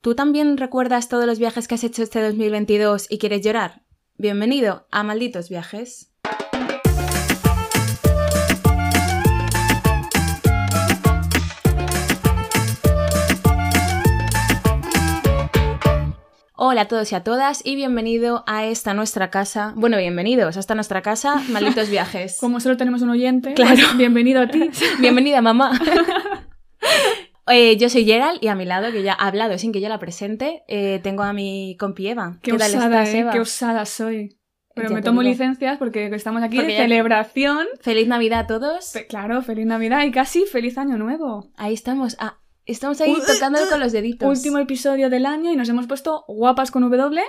¿Tú también recuerdas todos los viajes que has hecho este 2022 y quieres llorar? Bienvenido a Malditos Viajes. Hola a todos y a todas y bienvenido a esta nuestra casa. Bueno, bienvenidos a esta nuestra casa, Malditos Viajes. Como solo tenemos un oyente, Claro. pues, bienvenido a ti. Bienvenida, mamá. Eh, yo soy Gerald y a mi lado, que ya ha hablado sin que yo la presente, eh, tengo a mi compi Eva. Qué, tal osada, estás, eh, Eva? qué osada soy. Pero Ya me tomo digo. licencias porque estamos aquí Porque de celebración. Feliz Navidad a todos. Fe- Claro, feliz Navidad y casi feliz Año Nuevo. Ahí estamos. Ah, estamos ahí Uh, tocándolo con los deditos. Último episodio del año y nos hemos puesto guapas con W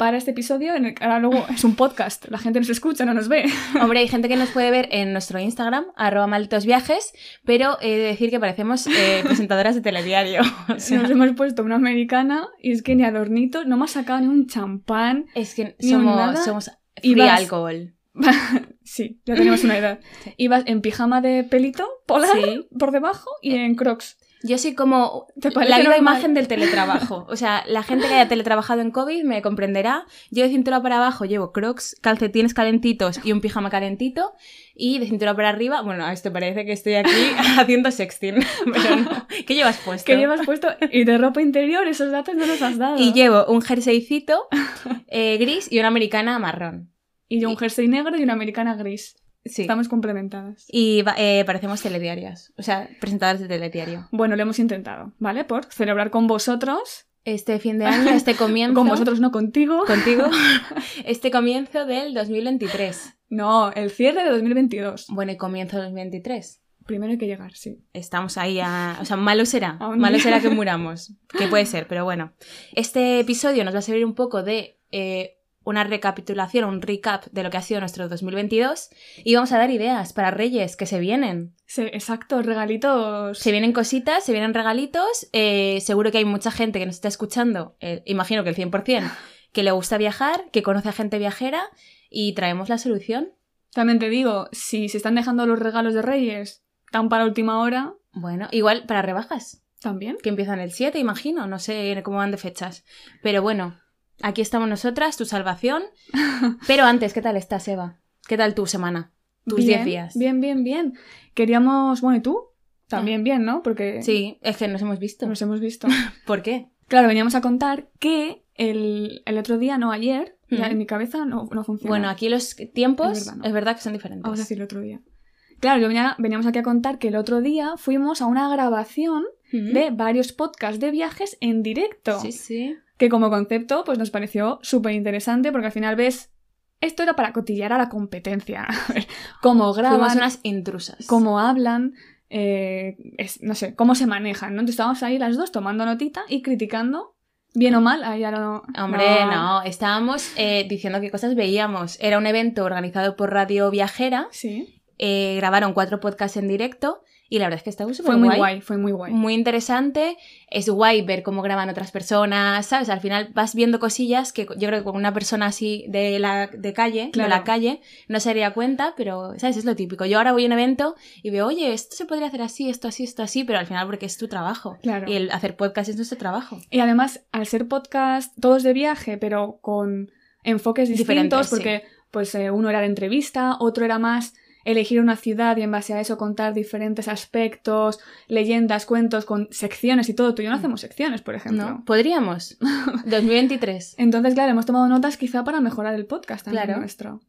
para este episodio. En el, ahora luego es un podcast, la gente nos escucha, no nos ve. Hombre, hay gente que nos puede ver en nuestro Instagram, arroba malditos viajes, pero he de decir que parecemos eh, presentadoras de telediario. O sea, Nos hemos puesto una americana y es que ni adornito, no me ha sacado ni un champán. es que Ni somos, nada. somos free alcohol. Sí, ya tenemos una edad. Sí. Ibas en pijama de pelito polar Sí. por debajo y en crocs. Yo soy como ¿Te parece la viva imagen del teletrabajo. O sea, la gente que haya teletrabajado en COVID me comprenderá. Yo de cintura para abajo llevo crocs, calcetines calentitos y un pijama calentito. Y de cintura para arriba, bueno, esto parece que estoy aquí haciendo sexting. Pero no. ¿Qué llevas puesto? ¿Qué llevas puesto? Y de ropa interior, esos datos no los has dado. Y llevo un jerseycito eh, gris y una americana marrón. Y yo un jersey negro y una americana gris. Sí. Estamos complementadas. Y eh, parecemos telediarias. O sea, presentadoras de telediario. Bueno, lo hemos intentado, ¿vale? Por celebrar con vosotros. Este fin de año, este comienzo. Con vosotros, no contigo. Contigo. Este comienzo del 2023. No, el cierre de 2022. Bueno, y comienzo del 2023. Primero hay que llegar, sí. Estamos ahí a... O sea, malo será. Malo será que muramos. Que puede ser, pero bueno. Este episodio nos va a servir un poco de eh, una recapitulación, un recap de lo que ha sido nuestro 2022. Y vamos a dar ideas para Reyes que se vienen. Sí, exacto, regalitos. Se vienen cositas, se vienen regalitos. eh, seguro que hay mucha gente que nos está escuchando, eh, imagino que el 100%, que le gusta viajar, que conoce a gente viajera y traemos la solución. También te digo, si se están dejando los regalos de Reyes tan para última hora, Bueno, igual para rebajas. también. que empiezan el 7, imagino, no sé cómo van de fechas. Pero bueno, aquí estamos nosotras, tu salvación. Pero antes, ¿qué tal estás, Eva? ¿Qué tal tu semana? Tus 10 Bien, días. Bien, bien, bien. Queríamos, bueno, ¿y tú? También bien, ¿no? Porque Sí, es que nos hemos visto. nos hemos visto. ¿Por qué? Claro, veníamos a contar que el, el otro día, no ayer, ya en mi cabeza no, no funciona. Bueno, aquí los tiempos Es es verdad, que son diferentes. Vamos a decir el otro día. Claro, yo venía- veníamos aquí a contar que el otro día fuimos a una grabación de varios podcasts de viajes en directo. Sí, sí. Que como concepto, pues nos pareció súper interesante porque al final ves. Esto era para cotillear a la competencia. Cómo graban, unas intrusas. cómo hablan, eh, es- no sé, cómo se manejan, ¿no? Entonces estábamos ahí las dos tomando notita y criticando, bien o mal, ahí ya no... Hombre, no, estábamos eh, diciendo qué cosas veíamos. Era un evento organizado por Radio Viajera. Sí, eh, grabaron cuatro podcasts en directo y la verdad es que estaba súper fue muy guay. fue muy guay. muy interesante. Es guay ver cómo graban otras personas, ¿sabes? Al final vas viendo cosillas que yo creo que con una persona así de la de calle, Claro. de la calle, no se daría cuenta, pero, ¿sabes? Es lo típico. Yo ahora voy a un evento y veo, oye, esto se podría hacer así, esto así, esto así, pero al final porque es tu trabajo. Claro. Y el hacer podcast es nuestro trabajo. Y además, al ser podcast todos de viaje, pero con enfoques Diferentes, distintos, sí. porque pues eh, uno era de entrevista, otro era más elegir una ciudad y en base a eso contar diferentes aspectos, leyendas, cuentos, con secciones y todo. Tú y yo no hacemos secciones, por ejemplo. ¿No? Podríamos. 2023. Entonces, claro, hemos tomado notas quizá para mejorar el podcast también Claro. nuestro.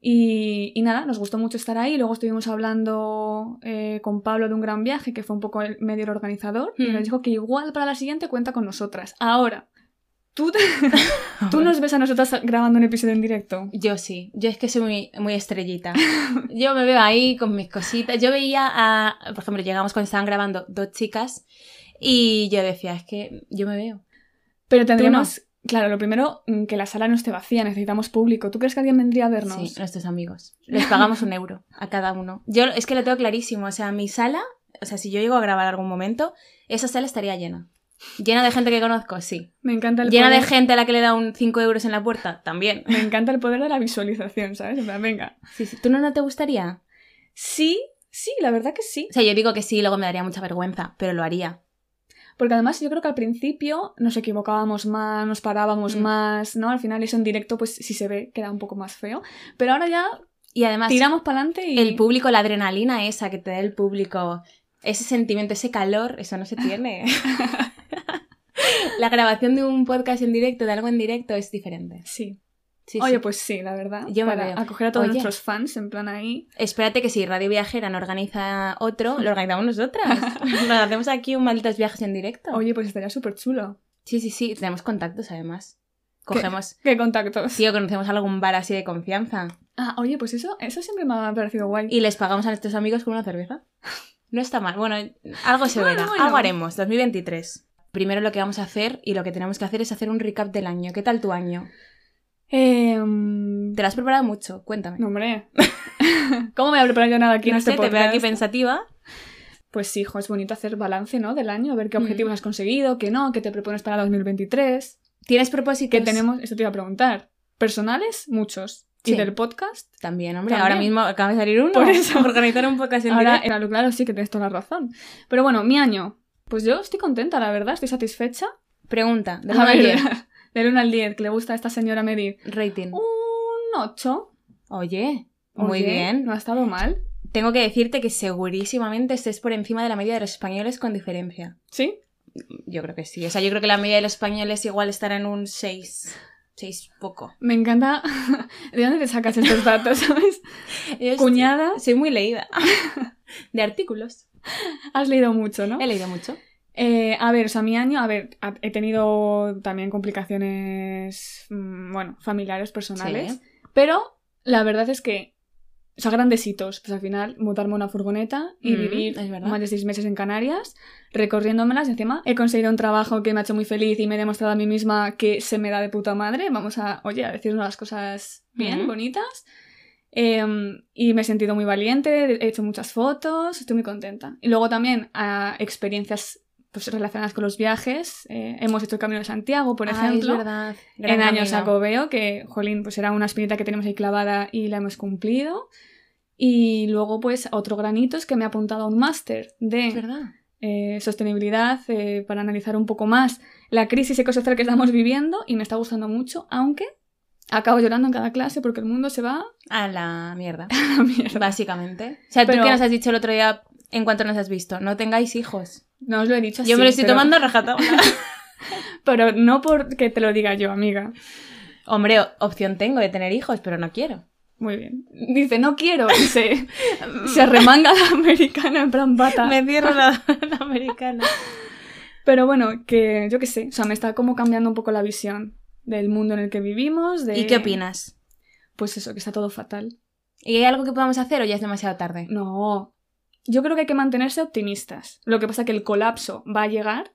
Y, y nada, nos gustó mucho estar ahí. Luego estuvimos hablando eh, con Pablo de un gran viaje, que fue un poco el medio organizador, y Mm. nos dijo que igual para la siguiente cuenta con nosotras. Ahora, ¿tú, te- ¿tú nos ves a nosotras grabando un episodio en directo? Yo sí, yo es que soy muy, muy estrellita. Yo me veo ahí con mis cositas. Yo veía a, por ejemplo, llegamos cuando estaban grabando dos chicas y yo decía, es que yo me veo. Pero tendríamos, claro, lo primero, mm, que la sala no esté vacía, necesitamos público. ¿Tú crees que alguien vendría a vernos? Sí, nuestros amigos. Les pagamos un euro a cada uno. Yo es que lo tengo clarísimo, o sea, mi sala, o sea, si yo llego a grabar algún momento, esa sala estaría llena. Llena de gente que conozco, sí. Me encanta el Llena de poder- gente a la que le da un 5 euros en la puerta, también. Me encanta el poder de la visualización, ¿sabes? En plan, venga. Sí, sí. ¿Tú no, no te gustaría? Sí, sí, la verdad que sí. O sea, yo digo que sí, luego me daría mucha vergüenza, pero lo haría. Porque además yo creo que al principio nos equivocábamos más, nos parábamos Mm. más, ¿no? Al final eso en directo, pues si se ve, queda un poco más feo. Pero ahora ya Y además, tiramos para adelante y... el público, la adrenalina esa que te da el público, ese sentimiento, ese calor, eso no se tiene. la grabación de un podcast en directo, de algo en directo, es diferente. Sí. Sí, Oye, sí. pues sí, la verdad. Yo me para veo. acoger a todos Oye. nuestros fans, en plan ahí. Espérate que si Radio Viajera no organiza otro, lo organizamos nosotras. Nos hacemos aquí un malditos viajes en directo. Oye, pues estaría súper chulo. Sí, sí, sí. Tenemos contactos además. Cogemos. ¿Qué contactos? Tío, conocemos algún bar así de confianza. Ah, oye, pues eso, eso siempre me ha parecido guay. Y les pagamos a nuestros amigos con una cerveza. No está mal. Bueno, algo se Bueno, verá. bueno. Algo haremos. 2023. Primero lo que vamos a hacer y lo que tenemos que hacer es hacer un recap del año. ¿Qué tal tu año? Eh, mm, ¿Te lo has preparado mucho? Cuéntame. No, hombre. ¿Cómo me voy a preparar yo nada aquí en no este sé, te veo aquí pensativa. Pues sí, hijo, es bonito hacer balance, ¿no? Del año, ver qué Mm. objetivos has conseguido, qué no, qué te propones para 2023. ¿Tienes propósitos? Que tenemos, esto te iba a preguntar, personales, muchos. Y del podcast, También, hombre. También. Ahora mismo acaba de salir uno. Por eso. Organizar un podcast en ahora, directo. claro, claro, sí que tienes toda la razón. Pero bueno, mi año, pues yo estoy contenta, la verdad, estoy satisfecha. Pregunta. ¿De A uno al ver, diez? del 1 al 10, que le gusta a esta señora medir. Rating. Un 8. Oye, muy Oye, bien. No ha estado mal. Tengo que decirte que segurísimamente estés por encima de la media de los españoles con diferencia. ¿Sí? Yo creo que sí. O sea, yo creo que la media de los españoles igual estará en un 6. 6 poco. Me encanta. ¿De dónde te sacas estos datos, sabes? Cuñada. Soy muy leída. De artículos. Has leído mucho, ¿no? He leído mucho. Eh, a ver, o sea, mi año, a ver, he tenido también complicaciones, mm, bueno, familiares, personales, Sí. pero la verdad es que, o sea, grandes hitos, pues al final mudarme a una furgoneta y Mm, vivir más de seis meses en Canarias, recorriéndomelas encima he conseguido un trabajo que me ha hecho muy feliz y me he demostrado a mí misma que se me da de puta madre, vamos a, oye, a decirnos las cosas bien, Mm. bonitas. Em, y me he sentido muy valiente, he hecho muchas fotos, estoy muy contenta. Y luego también a experiencias pues, relacionadas con los viajes. eh, hemos hecho el Camino de Santiago, por ejemplo. es verdad. en años camino. Jacobeo, que, jolín, pues era una espinita que tenemos ahí clavada y la hemos cumplido. Y luego, pues, otro granito es que me ha apuntado a un máster de eh, sostenibilidad eh, para analizar un poco más la crisis ecosocial que estamos viviendo y me está gustando mucho, aunque acabo llorando en cada clase porque el mundo se va A la mierda. a la mierda. Básicamente. O sea, tú que nos has dicho el otro día en cuanto nos has visto, no tengáis hijos. No os lo he dicho así. Yo me lo estoy pero- tomando rajatabla. Pero no porque te lo diga yo, amiga. Hombre, opción tengo de tener hijos, pero no quiero. Muy bien. Dice, no quiero. Y se, se remanga la americana en plan bata. Me cierro la, la americana. Pero bueno, que yo qué sé. O sea, me está como cambiando un poco la visión del mundo en el que vivimos. De... ¿Y qué opinas? Pues eso, que está todo fatal. ¿Y hay algo que podamos hacer o ya es demasiado tarde? No. Yo creo que hay que mantenerse optimistas. Lo que pasa es que el colapso va a llegar,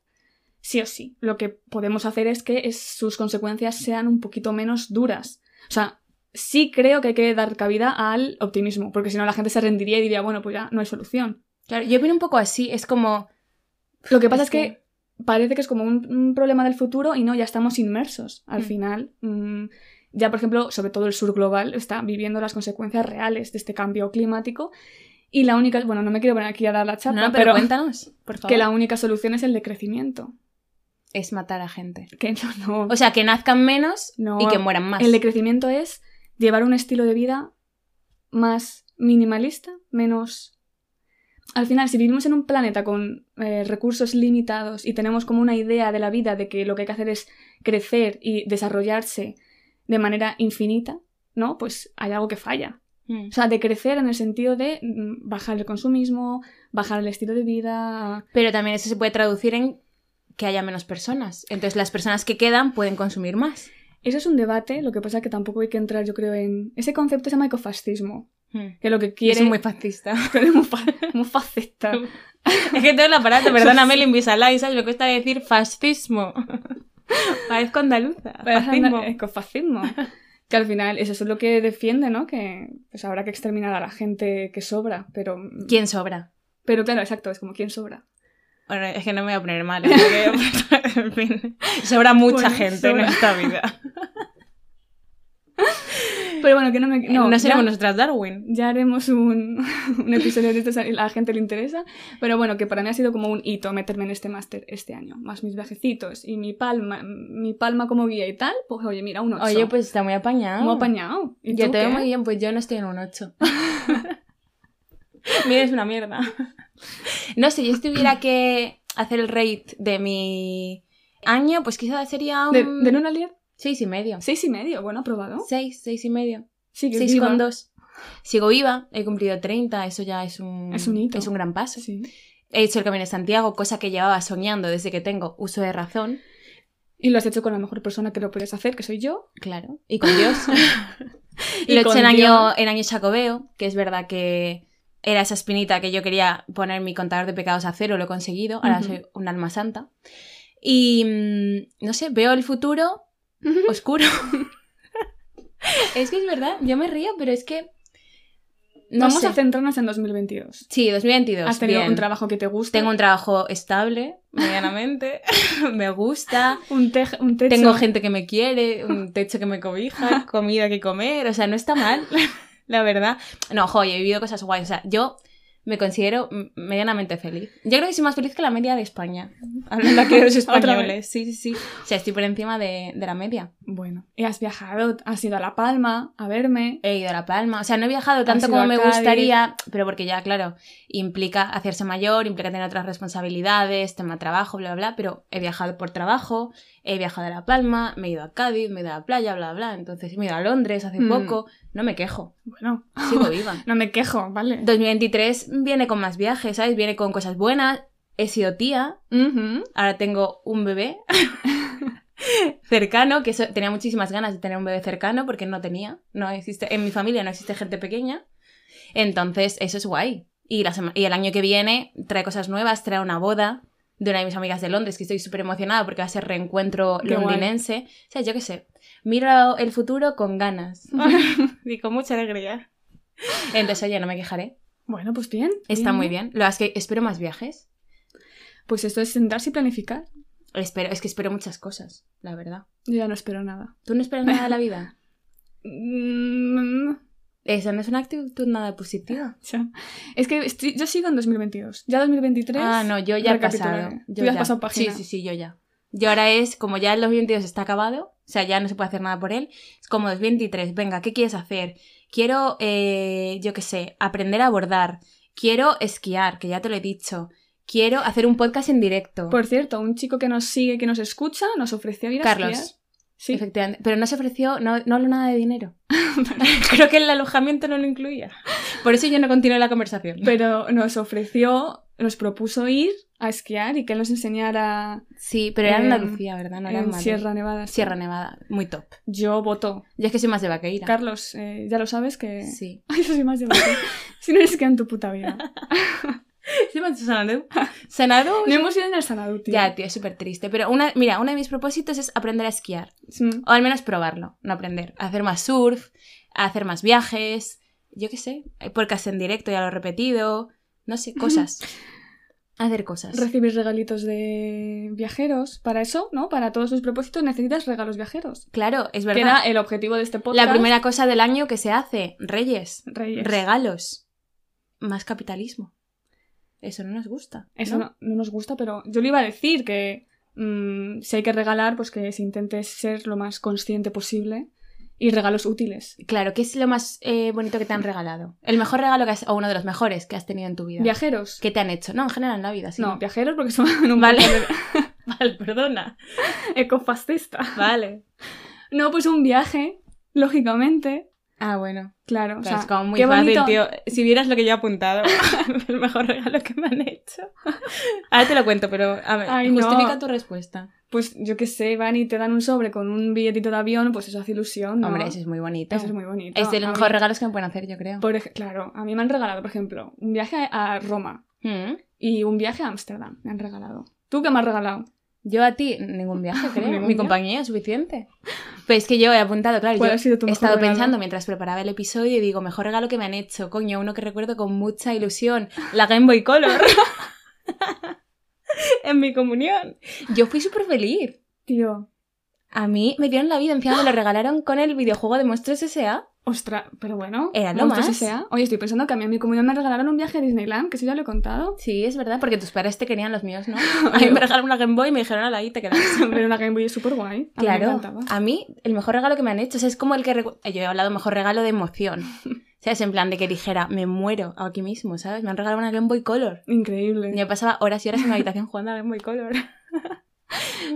sí o sí. Lo que podemos hacer es que es- sus consecuencias sean un poquito menos duras. O sea, sí creo que hay que dar cabida al optimismo, porque si no la gente se rendiría y diría, bueno, pues ya no hay solución. Claro, yo opino un poco así. Es como. Lo que pasa Es es que, parece que es como un, un problema del futuro y no, ya estamos inmersos. Al Mm. final, mm, ya por ejemplo, sobre todo el sur global está viviendo las consecuencias reales de este cambio climático. Y la única, bueno, no me quiero poner aquí a dar la chapa, No, pero, pero, cuéntanos, por favor. que la única solución es el decrecimiento. Es matar a gente. Que no, no. O sea, que nazcan menos No, y que mueran más. el decrecimiento es llevar un estilo de vida más minimalista, menos... Al final, si vivimos en un planeta con eh, recursos limitados y tenemos como una idea de la vida de que lo que hay que hacer es crecer y desarrollarse de manera infinita, ¿no? Pues hay algo que falla. Mm. O sea, de crecer en el sentido de mm, bajar el consumismo, bajar el estilo de vida. Pero también eso se puede traducir en que haya menos personas. Entonces las personas que quedan pueden consumir más. Eso es un debate, lo que pasa es que tampoco hay que entrar, yo creo, en... Ese concepto se llama ecofascismo. Que lo que quiere... es muy fascista. Es muy, fa- muy fascista. es que tengo el aparato, perdóname el Invisalign, ¿sabes? Me cuesta decir fascismo. Parezco andaluza. Pero es Fascismo. anda- ecofascismo. Que al final eso es lo que defiende, ¿no? Que pues habrá que exterminar a la gente que sobra, pero... ¿Quién sobra? Pero claro, exacto, es como quién sobra. Bueno, es que no me voy a poner mal. ¿eh? En fin, sobra mucha Bueno, gente sobra. en esta vida. Pero bueno, que no me... No, No, seremos ya, nosotras Darwin. ya haremos un, un episodio de estos, a la gente le interesa. Pero bueno, que para mí ha sido como un hito meterme en este máster este año. Más mis viajecitos y mi palma, mi palma como guía y tal. Pues oye, mira, un 8. Oye, pues está muy apañado. Muy apañado. ¿Y Yo tú te veo muy bien, pues yo no estoy en un 8. Mira, es una mierda. No sé, yo si tuviera que hacer el rate de mi año, pues quizás sería un... ¿De, de 1 al 10? Seis y medio. Seis y medio. Bueno, aprobado. Seis, seis y medio. Sí, que Seis viva. con dos. Sigo viva, he cumplido 30, eso ya es un... Es un hito. Es un gran paso. Sí. He hecho el Camino de Santiago, cosa que llevaba soñando desde que tengo uso de razón. Y lo has hecho con la mejor persona que lo puedes hacer, que soy yo. Claro. Y con Dios. Y lo he hecho en año, en año Chacobeo, que es verdad que era esa espinita que yo quería poner mi contador de pecados a cero, lo he conseguido. Ahora soy un alma santa. Y mm, no sé, veo el futuro oscuro. es que es verdad, yo me río, pero es que. No Vamos sé. a centrarnos en 2022. Sí, 2022. Has tenido bien. un trabajo que te gusta. Tengo un trabajo estable, medianamente. me gusta. un, tej- un techo. Tengo gente que me quiere, un techo que me cobija, comida que comer, o sea, no está mal, la verdad. No, joder, he vivido cosas guays, o sea, yo me considero medianamente feliz. Yo creo que soy más feliz que la media de España, hablando aquí de los españoles, sí, sí, sí. O sea, estoy por encima de, de la media. Bueno, y has viajado, has ido a La Palma a verme. He ido a La Palma, o sea, no he viajado tanto como me gustaría, pero porque ya, claro, implica hacerse mayor, implica tener otras responsabilidades, tema trabajo, bla, bla, bla, pero he viajado por trabajo, he viajado a La Palma, me he ido a Cádiz, me he ido a la playa, bla, bla, entonces me he ido a Londres hace Mm. poco, no me quejo, Bueno, sigo viva. no me quejo, ¿vale? 2023 viene con más viajes, ¿sabes? Viene con cosas buenas, he sido tía, Ujú. ahora tengo un bebé cercano, que eso- tenía muchísimas ganas de tener un bebé cercano porque no tenía, no existe, en mi familia no existe gente pequeña, entonces eso es guay. Y, la sema- y el año que viene trae cosas nuevas, trae una boda de una de mis amigas de Londres, que estoy súper emocionada porque va a ser reencuentro Qué guay. londinense. O sea, yo qué sé, miro el futuro con ganas y con mucha alegría. Entonces, oye, no me quejaré. Bueno, pues bien. Está muy bien. Lo es que espero más viajes. Pues esto es sentarse y planificar. Espero, es que espero muchas cosas, la verdad. Yo ya no espero nada. ¿Tú no esperas nada de la vida? Mm, Esa no es una actitud nada positiva. ya. Es que estoy- yo sigo en 2022. Ya 2023. Ah, no, yo ya he pasado. Tú ya has pasado página. Sí, sí, sí, yo ya. Y ahora es, como ya el 2022 está acabado, o sea, ya no se puede hacer nada por él, es como 2023, venga, ¿qué quieres hacer? Quiero, eh, yo qué sé, aprender a bordar. Quiero esquiar, que ya te lo he dicho. Quiero hacer un podcast en directo. Por cierto, un chico que nos sigue, que nos escucha, nos ofreció ir a Carlos. esquiar. Sí. Efectivamente. Pero no se ofreció, no, no habló nada de dinero. Creo que el alojamiento no lo incluía. Por eso yo no continué la conversación. Pero nos ofreció, nos propuso ir a esquiar y que él nos enseñara Sí, pero era en Eh, Andalucía, ¿verdad? No era en Madrid. Sierra Nevada. sí. Sierra Nevada, muy top. Yo voto. Yo es que soy más de Vaqueira. Carlos, eh, ya lo sabes que... Sí. Ay, yo soy más de voto. si no es que en tu puta vida. ¿Sí me has dicho Sanadú? ¿Sanadú? No hemos ido en el Sanadu, tío. Ya, tío, es súper triste. Pero una, mira, uno de mis propósitos es aprender a esquiar. O al menos probarlo, no aprender. A hacer más surf, a hacer más viajes. Yo qué sé. Podcast en directo, ya lo he repetido. No sé, cosas. hacer cosas. Recibir regalitos de viajeros. Para eso, ¿no? Para todos sus propósitos necesitas regalos viajeros. Claro, es Que verdad. era el objetivo de este podcast. La primera cosa del año que se hace, Reyes, Reyes. regalos, más capitalismo. Eso no nos gusta. Eso no, no nos gusta, pero yo le iba a decir que mm, si hay que regalar, pues que se intente ser lo más consciente posible y regalos útiles. Claro, ¿qué es lo más eh, bonito que te han regalado? El mejor regalo que has, o uno de los mejores que has tenido en tu vida. ¿Viajeros? ¿Qué te han hecho? No, en general en la vida, sí. no, viajeros porque son un Vale. de- Vale, perdona. ecofascista. Vale. No, pues un viaje, lógicamente. Ah, bueno. Claro, o sea, es como muy qué fácil, bonito. tío. Si vieras lo que yo he apuntado, el mejor regalo que me han hecho. Ahora te lo cuento, pero a ver, Ay, no. justifica tu respuesta. Pues yo qué sé, van y te dan un sobre con un billetito de avión, pues eso hace ilusión, ¿no? Hombre, eso es muy bonito. Eso es muy bonito. Es de los mejores regalos que me pueden hacer, yo creo. por claro, a mí me han regalado, por ejemplo, un viaje a Roma Mm. y un viaje a Ámsterdam. Me han regalado. ¿Tú qué me has regalado? Yo a ti, ningún viaje, creo. Ningún Mi viaje. compañía es suficiente. Pues es que yo he apuntado, claro. ¿Cuál yo ha sido tu he estado regalo? pensando mientras preparaba el episodio y digo, mejor regalo que me han hecho. Coño, uno que recuerdo con mucha ilusión. La Game Boy Color. en mi comunión. Yo fui súper feliz. Tío, A mí me dieron la vida, encima me lo regalaron con el videojuego de Monstruos S.A. Ostras, pero bueno. Era lo más. sí sea. Oye, estoy pensando que a mí en mi comunidad me regalaron un viaje a Disneyland, que eso ya lo he contado. Sí, es verdad, porque tus padres te querían los míos, ¿no? A mí me regalaron una Game Boy y me dijeron, ahí te quedas. Pero una Game Boy es súper guay. A mí me Claro, a mí el mejor regalo que me han hecho, o sea, es como el que... Yo he hablado mejor regalo de emoción. O sea, es en plan de que dijera, me muero aquí mismo, ¿sabes? Me han regalado una Game Boy Color. Increíble. Y yo pasaba horas y horas en la habitación jugando a Game Boy Color.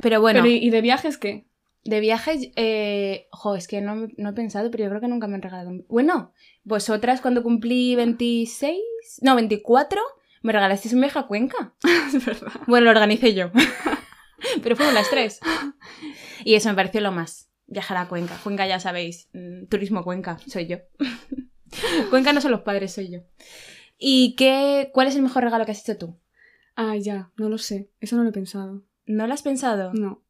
Pero bueno, Pero, ¿y y de viajes qué? De viajes, eh... jo, es que no, no he pensado, pero yo creo que nunca me han regalado. un- Bueno, vosotras cuando cumplí 26, no, 24, me regalasteis un viaje a Cuenca. es verdad. Bueno, lo organicé yo. Pero fueron las tres. Y eso me pareció lo más. Viajar a Cuenca. Cuenca ya sabéis. mm, Turismo Cuenca, soy yo. Cuenca no son los padres, soy yo. ¿Y qué, cuál es el mejor regalo que has hecho tú? Ah, ya, no lo sé. Eso no lo he pensado. ¿No lo has pensado? No.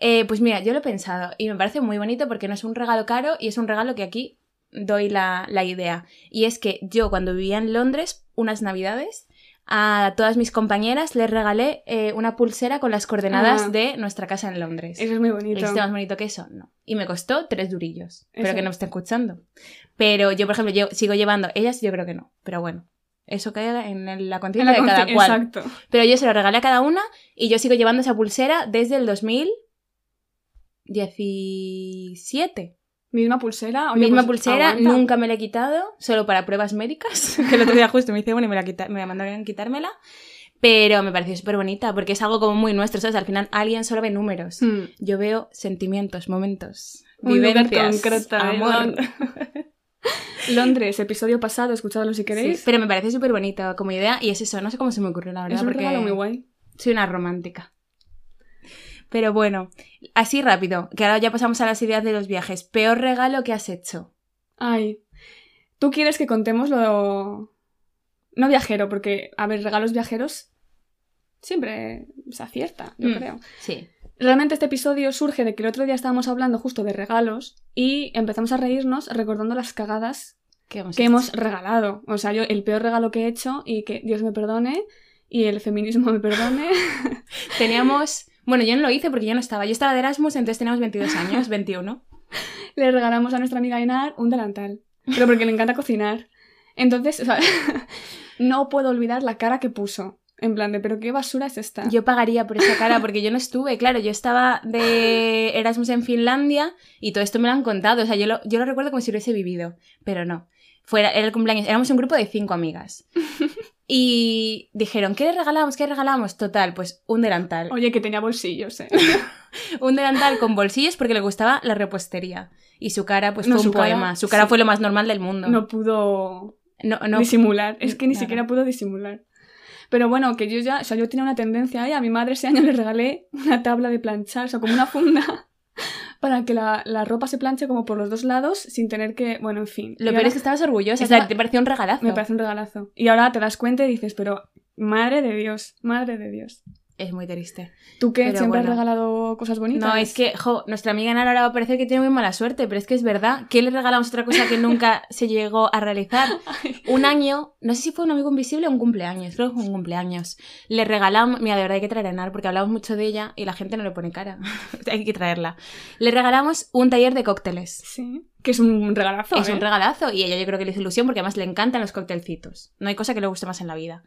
Eh, pues mira, yo lo he pensado y me parece muy bonito porque no es un regalo caro y es un regalo que aquí doy la, la idea. Y es que yo cuando vivía en Londres, unas navidades, a todas mis compañeras les regalé eh, una pulsera con las coordenadas Ah. de nuestra casa en Londres. Eso es muy bonito. ¿Existe más bonito que eso? No. Y me costó tres durillos. Pero Eso. que no me está escuchando. Pero yo, por ejemplo, yo sigo llevando. Ellas yo creo que no. Pero bueno. Eso cae en la En conciencia de cada cual. Exacto. Pero yo se lo regalé a cada una y yo sigo llevando esa pulsera desde el 2017. Misma pulsera. Oye, Misma pues, pulsera, aguanta. nunca me la he quitado, solo para pruebas médicas. que el otro día justo me hice una y me la, quita- me la mandaron a quitármela. Pero me pareció súper bonita porque es algo como muy nuestro, ¿sabes? Al final alguien solo ve números. Hmm. Yo veo sentimientos, momentos, Un vivencias, concreto, ¿eh? amor. Londres, episodio pasado, escuchadlo si queréis. Sí, pero me parece súper bonita como idea y es eso, no sé cómo se me ocurrió la verdad. es un porque regalo muy guay. Soy una romántica. Pero bueno, así rápido, que ahora ya pasamos a las ideas de los viajes. Peor regalo que has hecho. Ay. ¿Tú quieres que contemos lo. No viajero, porque, a ver, regalos viajeros siempre se acierta, yo Mm. creo. Sí. Realmente este episodio surge de que el otro día estábamos hablando justo de regalos y empezamos a reírnos recordando las cagadas ¿Qué hemos que hemos regalado. O sea, yo el peor regalo que he hecho y que Dios me perdone y el feminismo me perdone. Teníamos... Bueno, yo no lo hice porque yo no estaba. Yo estaba de Erasmus, entonces teníamos 22 años, 21. le regalamos a nuestra amiga Inar un delantal. Pero porque le encanta cocinar. Entonces, o sea, no puedo olvidar la cara que puso. En plan de, pero qué basura es esta. Yo pagaría por esa cara porque yo no estuve. Claro, yo estaba de Erasmus en Finlandia y todo esto me lo han contado. O sea, yo lo, yo lo recuerdo como si lo hubiese vivido. Pero no. Fuera, era el cumpleaños. Éramos un grupo de cinco amigas. Y dijeron, ¿qué le regalamos? ¿Qué le regalamos? Total, pues un delantal. Oye, que tenía bolsillos, eh. Un delantal con bolsillos porque le gustaba la repostería. Y su cara, pues No, fue un cara, poema. Su cara sí. fue lo más normal del mundo. No pudo no, no. disimular. Es que ni siquiera pudo disimular. Pero bueno, que yo ya, o sea, yo tenía una tendencia ahí. A mi madre ese año le regalé una tabla de planchar, o sea, como una funda para que la, la ropa se planche como por los dos lados sin tener que, bueno, en fin. Lo Y peor ahora es que estabas orgullosa. O sea, te pareció un regalazo. Me parece un regalazo. Y ahora te das cuenta y dices, pero madre de Dios, madre de Dios. Es muy triste. ¿Tú qué? Pero ¿Siempre bueno. has regalado cosas bonitas? No, es que, jo, nuestra amiga Nara ahora va a parecer que tiene muy mala suerte, pero es que es verdad. ¿Qué le regalamos otra cosa que nunca se llegó a realizar? Un año, no sé si fue un amigo invisible o un cumpleaños, creo que fue un cumpleaños. Le regalamos, mira, de verdad hay que traer a Nara porque hablamos mucho de ella y la gente no le pone cara. hay que traerla. Le regalamos un taller de cócteles. Sí. Que es un regalazo, Es ¿eh? un regalazo y ella yo creo que le hizo ilusión porque además le encantan los cóctelcitos. No hay cosa que le guste más en la vida.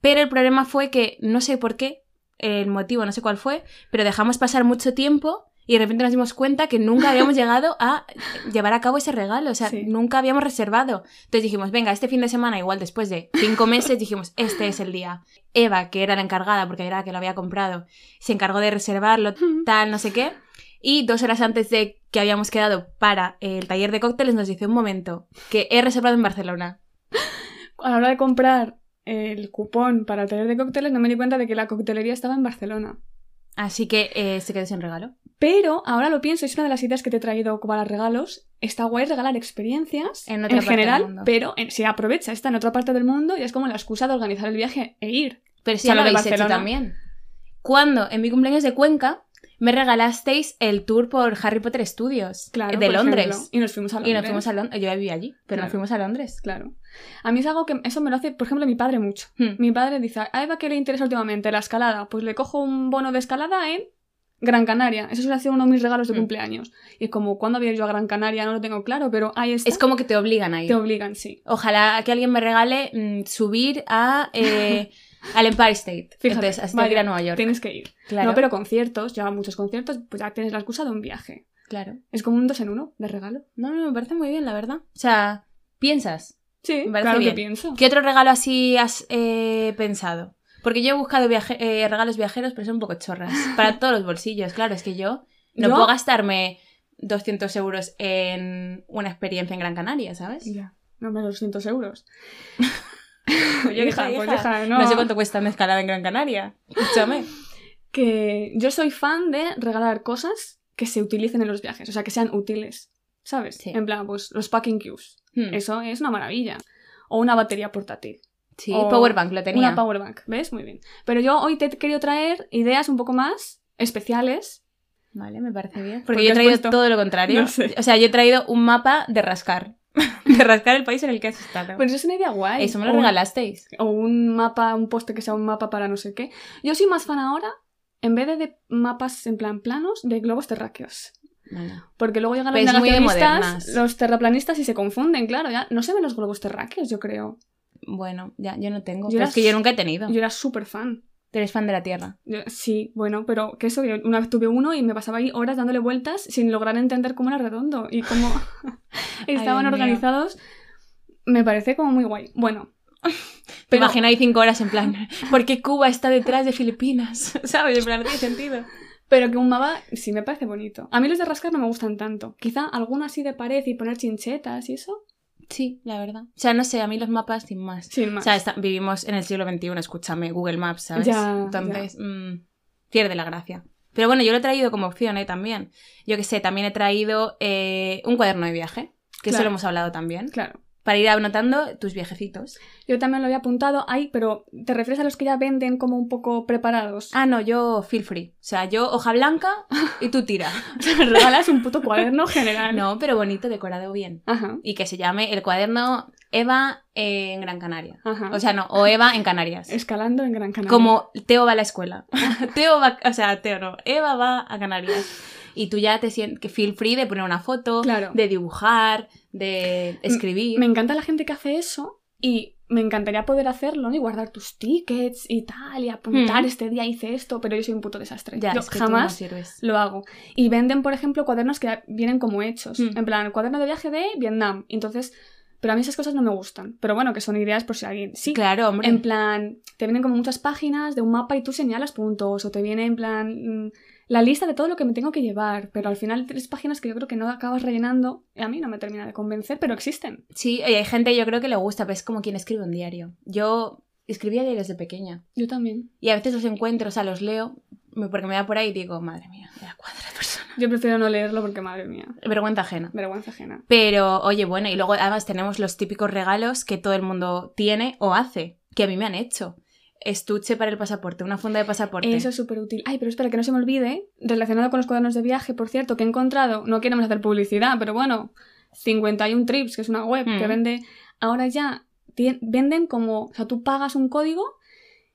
Pero el problema fue que no sé por qué, el motivo no sé cuál fue, pero dejamos pasar mucho tiempo y de repente nos dimos cuenta que nunca habíamos llegado a llevar a cabo ese regalo, o sea, Sí. nunca habíamos reservado. Entonces dijimos, venga, este fin de semana, igual después de cinco meses, dijimos, este es el día. Eva, que era la encargada, porque era la que lo había comprado, se encargó de reservarlo, tal, no sé qué. Y dos horas antes de que habíamos quedado para el taller de cócteles, nos dice un momento que he reservado en Barcelona. A la hora de comprar el cupón para el taller de cócteles no me di cuenta de que la coctelería estaba en Barcelona. Así que eh, se quedó sin regalo. Pero ahora lo pienso, es una de las ideas que te he traído para regalos. Está guay regalar experiencias En del general, mundo. pero en- si aprovecha, está en otra parte del mundo y es como la excusa de organizar el viaje e ir. Pero si ya lo de habéis hecho también. Cuando en mi cumpleaños de Cuenca me regalasteis el tour por Harry Potter Studios Claro, de Londres. ejemplo. Y nos fuimos a Y Londres. nos fuimos a Londres. Yo vivía allí, pero Claro. nos fuimos a Londres. Claro. A mí es algo que eso me lo hace, por ejemplo, mi padre mucho. Hmm. Mi padre dice, a Eva, ¿qué le interesa últimamente? La escalada. Pues le cojo un bono de escalada en Gran Canaria. Eso suele ser uno de mis regalos de Mm. cumpleaños. Y es como, ¿cuándo voy a ir yo a Gran Canaria? No lo tengo claro, pero ahí está. Es como que te obligan a ir. Te obligan, sí. Ojalá que alguien me regale mm, subir a, eh, al Empire State. Fíjate, Entonces, así ir a Nueva York. Tienes que ir. Claro, No, pero conciertos, ya muchos conciertos, pues ya tienes la excusa de un viaje. claro. Es como un dos en uno de regalo. No, no, me parece muy bien, la verdad. O sea, piensas. Sí, Me parece claro bien. que pienso. ¿Qué otro regalo así has eh, pensado? Porque yo he buscado viaje- eh, regalos viajeros, pero son un poco chorras. Para todos los bolsillos, claro, es que yo no ¿Yo? puedo gastarme 200 euros en una experiencia en Gran Canaria, ¿sabes? Ya, no menos 200 euros. Oye, hija, pues hija, no. no sé cuánto cuesta una escalada en Gran Canaria. Escúchame. Que yo soy fan de regalar cosas que se utilicen en los viajes, o sea, que sean útiles, ¿sabes? Sí. En plan, pues los packing cues. Hmm. Eso es una maravilla. O una batería portátil. Sí, o Powerbank lo tenía. Una powerbank, ¿ves? Muy bien. Pero yo hoy te he querido traer ideas un poco más especiales. Vale, me parece bien. ¿Por Porque yo he traído puesto? todo lo contrario. No sé. O sea, yo he traído un mapa de rascar. de rascar el país en el que has estado. Pues eso es una idea guay. Eso me lo O un- regalasteis. O un mapa, un poste que sea un mapa para no sé qué. Yo soy más fan ahora, en vez de, de mapas en plan planos, de globos terráqueos. Bueno. Porque luego llegan Pero los negacionistas, los terraplanistas y se confunden, claro, ya no se ven los globos terráqueos, yo creo. Bueno, ya, yo no tengo. Yo Pero era es que yo nunca he tenido. Yo era súper fan. Eres fan de la Tierra. Sí, bueno, pero que eso, yo una vez tuve uno y me pasaba ahí horas dándole vueltas sin lograr entender cómo era redondo y cómo estaban organizados. Me parece como muy guay. Bueno. Te Pero- imagino ahí cinco horas en plan, ¿por qué Cuba está detrás de Filipinas? ¿Sabes? En plan, no tiene sentido. Pero que un mapa sí me parece bonito. A mí los de rascar no me gustan tanto. Quizá alguno así de pared y poner chinchetas y eso. Sí, la verdad. O sea, no sé, a mí los mapas sin más. Sin más. O sea, está- vivimos en el siglo XXI, escúchame, Google Maps, ¿sabes? Ya, Entonces, mm, pierde la gracia. Pero bueno, yo lo he traído como opción, ¿eh? También. Yo que sé, también he traído eh, un cuaderno de viaje, que eso Claro. lo hemos hablado también, Claro. Para ir anotando tus viajecitos. Yo también lo había apuntado ahí, pero ¿te refieres a los que ya venden como un poco preparados? Ah, no, yo feel free. O sea, yo hoja blanca y tú tira. me regalas un puto cuaderno general. No, pero bonito, decorado bien. Ajá. Y que se llame el cuaderno Eva en Gran Canaria. Ajá. O sea, no, o Eva en Canarias. Escalando en Gran Canaria. Como Teo va a la escuela. Teo va, o sea, Teo no, Eva va a Canarias. Y tú ya te sientes que feel free de poner una foto, Claro. de dibujar, de escribir. Me encanta la gente que hace eso y me encantaría poder hacerlo ¿no? y guardar tus tickets y tal y apuntar Mm. este día hice esto, pero yo soy un puto desastre. Ya, yo es que no jamás sirves. lo hago. Y venden, por ejemplo, cuadernos que vienen como hechos. Mm. En plan, cuaderno de viaje de Vietnam. Entonces, pero a mí esas cosas no me gustan. Pero bueno, que son ideas por si alguien sí. Claro, hombre. En plan, te vienen como muchas páginas de un mapa y tú señalas puntos. O te viene en plan mm, la lista de todo lo que me tengo que llevar. Pero al final tres páginas que yo creo que no acabas rellenando. Y a mí no me termina de convencer, pero existen. Sí, y hay gente yo creo que le gusta, pero es como quien escribe un diario. Yo escribía diarios desde pequeña. Yo también. Y a veces los encuentro, o sea, los leo, me- porque me da por ahí y digo, madre mía, de la cuadra de persona. Yo prefiero no leerlo porque, madre mía, Vergüenza ajena. vergüenza ajena. Pero, oye, bueno, y luego además tenemos los típicos regalos que todo el mundo tiene o hace, que a mí me han hecho. Estuche para el pasaporte, una funda de pasaporte. Eso es súper útil. Ay, pero espera, que no se me olvide, relacionado con los cuadernos de viaje, por cierto, que he encontrado, no queremos hacer publicidad, pero bueno, 51 Trips, que es una web que Mm. vende, ahora ya venden como, o sea, tú pagas un código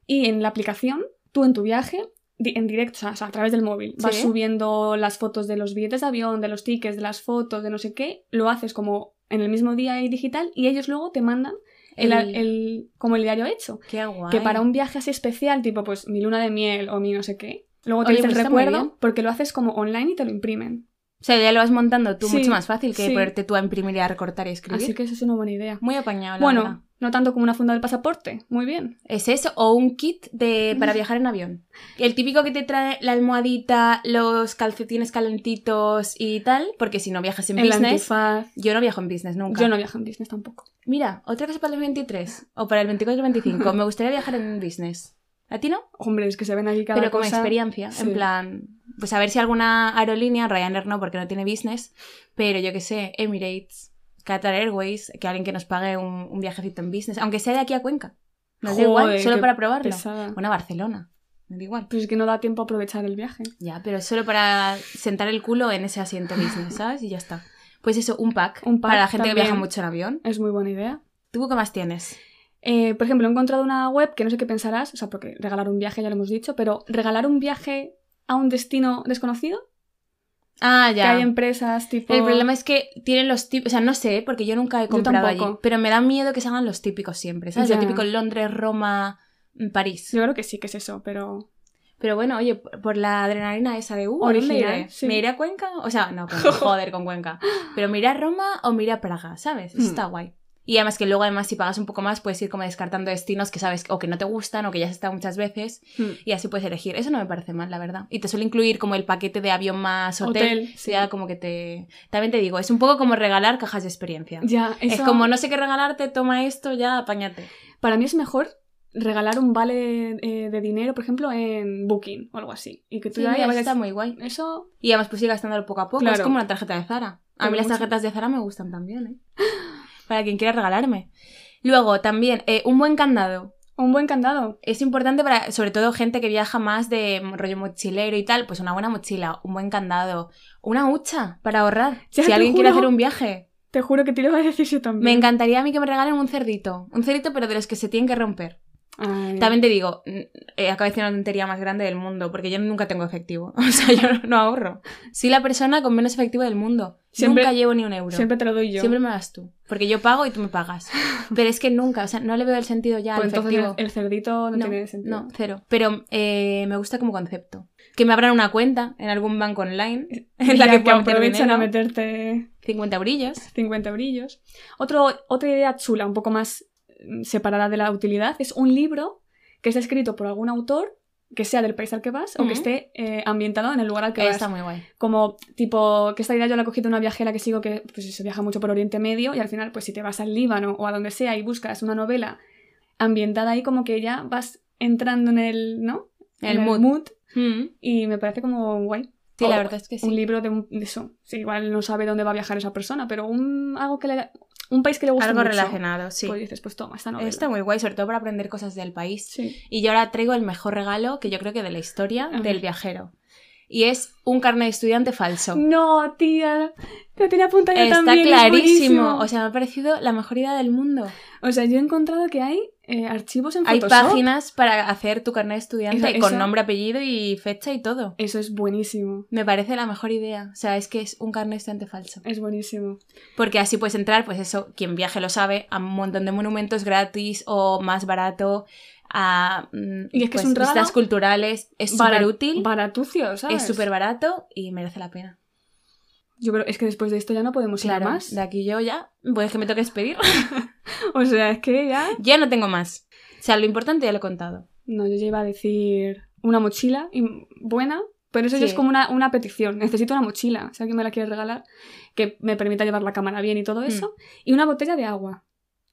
y en la aplicación, tú en tu viaje, di- en directo, o sea, a través del móvil, vas Sí. subiendo las fotos de los billetes de avión, de los tickets, de las fotos, de no sé qué, lo haces como en el mismo día y digital y ellos luego te mandan el, El- el- como el diario hecho. Qué guay. Que para un viaje así especial, tipo pues mi luna de miel o mi no sé qué, luego Oye, tienes pues el muy recuerdo porque lo haces como online y te lo imprimen. O sea, ya lo vas montando tú Sí, mucho más fácil que sí. ponerte tú a imprimir y a recortar y escribir. Así que eso es una buena idea. Muy apañado, la verdad. No tanto como una funda del pasaporte. Muy bien. Es eso, o un kit de, para viajar en avión. El típico que te trae la almohadita, los calcetines calentitos y tal, porque si no viajas en El business... antifaz. Yo no viajo en business nunca. Yo no viajo en business tampoco. Mira, otra cosa para el 23 o para el 24 o el 25. Me gustaría viajar en business. ¿A ti no? Hombre, es que se ven aquí cada Pero como cosa. experiencia. Sí. En plan, pues a ver si alguna aerolínea, Ryanair no, porque no tiene business, pero yo que sé, Emirates, Qatar Airways, que alguien que nos pague un, un viajecito en business, aunque sea de aquí a Cuenca. Nos da igual, solo para probarlo. pesada. Bueno, Barcelona, me da igual. Pues es que no da tiempo a aprovechar el viaje. Ya, pero es solo para sentar el culo en ese asiento business, ¿sabes? Y ya está. Pues eso, un pack. Un pack para la gente que viaja mucho en avión. Es muy buena idea. ¿Tú qué más tienes? Eh, por ejemplo, he encontrado una web que no sé qué pensarás, o sea, porque regalar un viaje ya lo hemos dicho, pero regalar un viaje a un destino desconocido. Ah, Que ya. hay empresas tipo... El problema es que tienen los típicos, o sea, no sé, porque yo nunca he comprado allí, pero me da miedo que salgan los típicos siempre, ¿sabes? Lo típico Londres, Roma, mm, París. Yo creo que sí que es eso, pero... Pero bueno, oye, por la adrenalina esa de, uh, ¿a Original, ¿dónde iré? sí. ¿Me iré a Cuenca? O sea, no, Cuenca, joder con Cuenca. Pero ¿me iré a Roma o me iré a Praga? ¿Sabes? Eso Hmm. está guay. Y además que luego, además, si pagas un poco más, puedes ir como descartando destinos que sabes o que no te gustan o que ya has estado muchas veces hmm. y así puedes elegir. Eso no me parece mal, la verdad. Y te suele incluir como el paquete de avión más hotel. Hotel, sí. sea, como que te... También te digo, es un poco como regalar cajas de experiencia. Ya, Es eso- como no sé qué regalarte, toma esto, ya apáñate. Para mí es mejor regalar un vale eh, de dinero, por ejemplo, en Booking o algo así. Y que tú Sí, ya mira, eso vayas- está muy guay. Eso... Y además pues ir gastándolo poco a poco. Claro. Es como una tarjeta de Zara. A mí las mucho. tarjetas de Zara me gustan también, ¿eh? Para quien quiera regalarme. Luego, también, eh, un buen candado. Un buen candado. Es importante para, sobre todo, gente que viaja más de rollo mochilero y tal, pues una buena mochila, un buen candado, una hucha para ahorrar. Ya si alguien quiere hacer un viaje. Te juro que te lo a decir yo también. Me encantaría a mí que me regalen un cerdito. Un cerdito, pero de los que se tienen que romper. Ay. También te digo, eh, acabo de decir una tontería más grande del mundo, porque yo nunca tengo efectivo. O sea, yo no, no ahorro. Soy la persona con menos efectivo del mundo. Siempre- nunca llevo ni un euro. Siempre te lo doy yo. Siempre me das tú. Porque yo pago y tú me pagas. Pero es que nunca, o sea, no le veo el sentido ya Pues al entonces efectivo. el, el cerdito no, tiene sentido. No, cero. Pero eh, me gusta como concepto. Que me abran una cuenta en algún banco online en la que meter aprovechan a meterte 50 brillos. 50 brillos. Otro, otra idea chula, un poco más separada de la utilidad, es un libro que esté escrito por algún autor que sea del país al que vas o que esté eh, ambientado en el lugar al que vas. Está muy guay. Como tipo, que esta idea yo la he cogido de una viajera que sigo que pues se viaja mucho por Oriente Medio y al final pues si te vas al Líbano o a donde sea y buscas una novela ambientada ahí como que ya vas entrando en el, ¿no? El En mood. Mm. y me parece como guay. Sí, la verdad es que sí. Un libro de, un- de eso. Sí, igual no sabe dónde va a viajar esa persona, pero un, algo que le, un país que le gusta Algo mucho. relacionado, sí. Pues dices, pues toma, esta novela. Está muy guay, sobre todo para aprender cosas del país. Sí. Y yo ahora traigo el mejor regalo que yo creo que de la historia del viajero. Y es un carnet de estudiante falso. No, tía. Te tenía apuntado yo Está también. es clarísimo. O sea, me ha parecido la mejor idea del mundo. O sea, yo he encontrado que hay eh, archivos en Hay Photoshop. páginas para hacer tu carnet de estudiante Eso- con eso- nombre, apellido y fecha y todo. Eso es buenísimo. Me parece la mejor idea. O sea, es que es un carnet de estudiante falso. Es buenísimo. Porque así puedes entrar, pues eso, quien viaje lo sabe, a un montón de monumentos gratis o más barato, a mm, Y es que es pues, un regalo visitas culturales. Es súper útil, Baratucio, ¿sabes? es súper barato y merece la pena. Yo creo, es que después de esto ya no podemos ir Claro, más. de aquí yo ya, pues que me toque despedir. O sea, es que ya... ya no tengo más. O sea, lo importante ya lo he contado. No, yo ya iba a decir una mochila buena, pero eso ya es como una, una petición. Necesito una mochila, si alguien me la quiere regalar, que me permita llevar la cámara bien y todo eso. Mm. Y una botella de agua.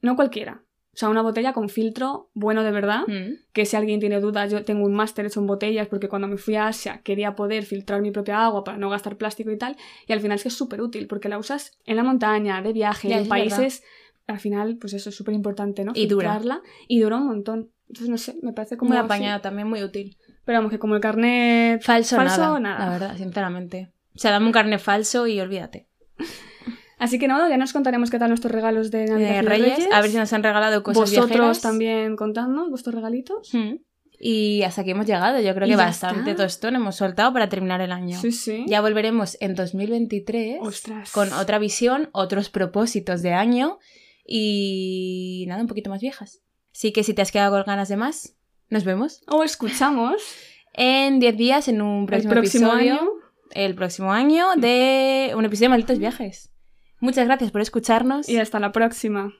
No cualquiera. O sea, una botella con filtro bueno de verdad. Mm. Que si alguien tiene dudas, yo tengo un máster hecho en botellas porque cuando me fui a Asia quería poder filtrar mi propia agua para no gastar plástico y tal. Y al final es que es súper útil porque la usas en la montaña, de viaje, Ya, en es países. Al final, pues eso es súper importante, ¿no? Y dura. Filtrarla. Y dura un montón. Entonces, no sé, me parece como. Muy así. apañada, también muy útil. Pero vamos, que como el carnet. Falso, Falso, nada, nada. La verdad, sinceramente. O sea, dame un carnet falso y olvídate. Así que nada, ya nos contaremos qué tal nuestros regalos de Navidad. Eh, de Reyes, a ver si nos han regalado cosas Vosotros viajeras. también contadnos vuestros regalitos. Mm. Y hasta aquí hemos llegado. Yo creo que bastante está. tostón hemos soltado para terminar el año. Sí, sí. Ya volveremos en 2023 Ostras. con otra visión, otros propósitos de año y nada, un poquito más viejas. Así que si te has quedado con ganas de más, nos vemos O escuchamos en 10 días en un el próximo, próximo episodio. año. El próximo año de un episodio de Malditos Viajes. Muchas gracias por escucharnos. Y hasta la próxima.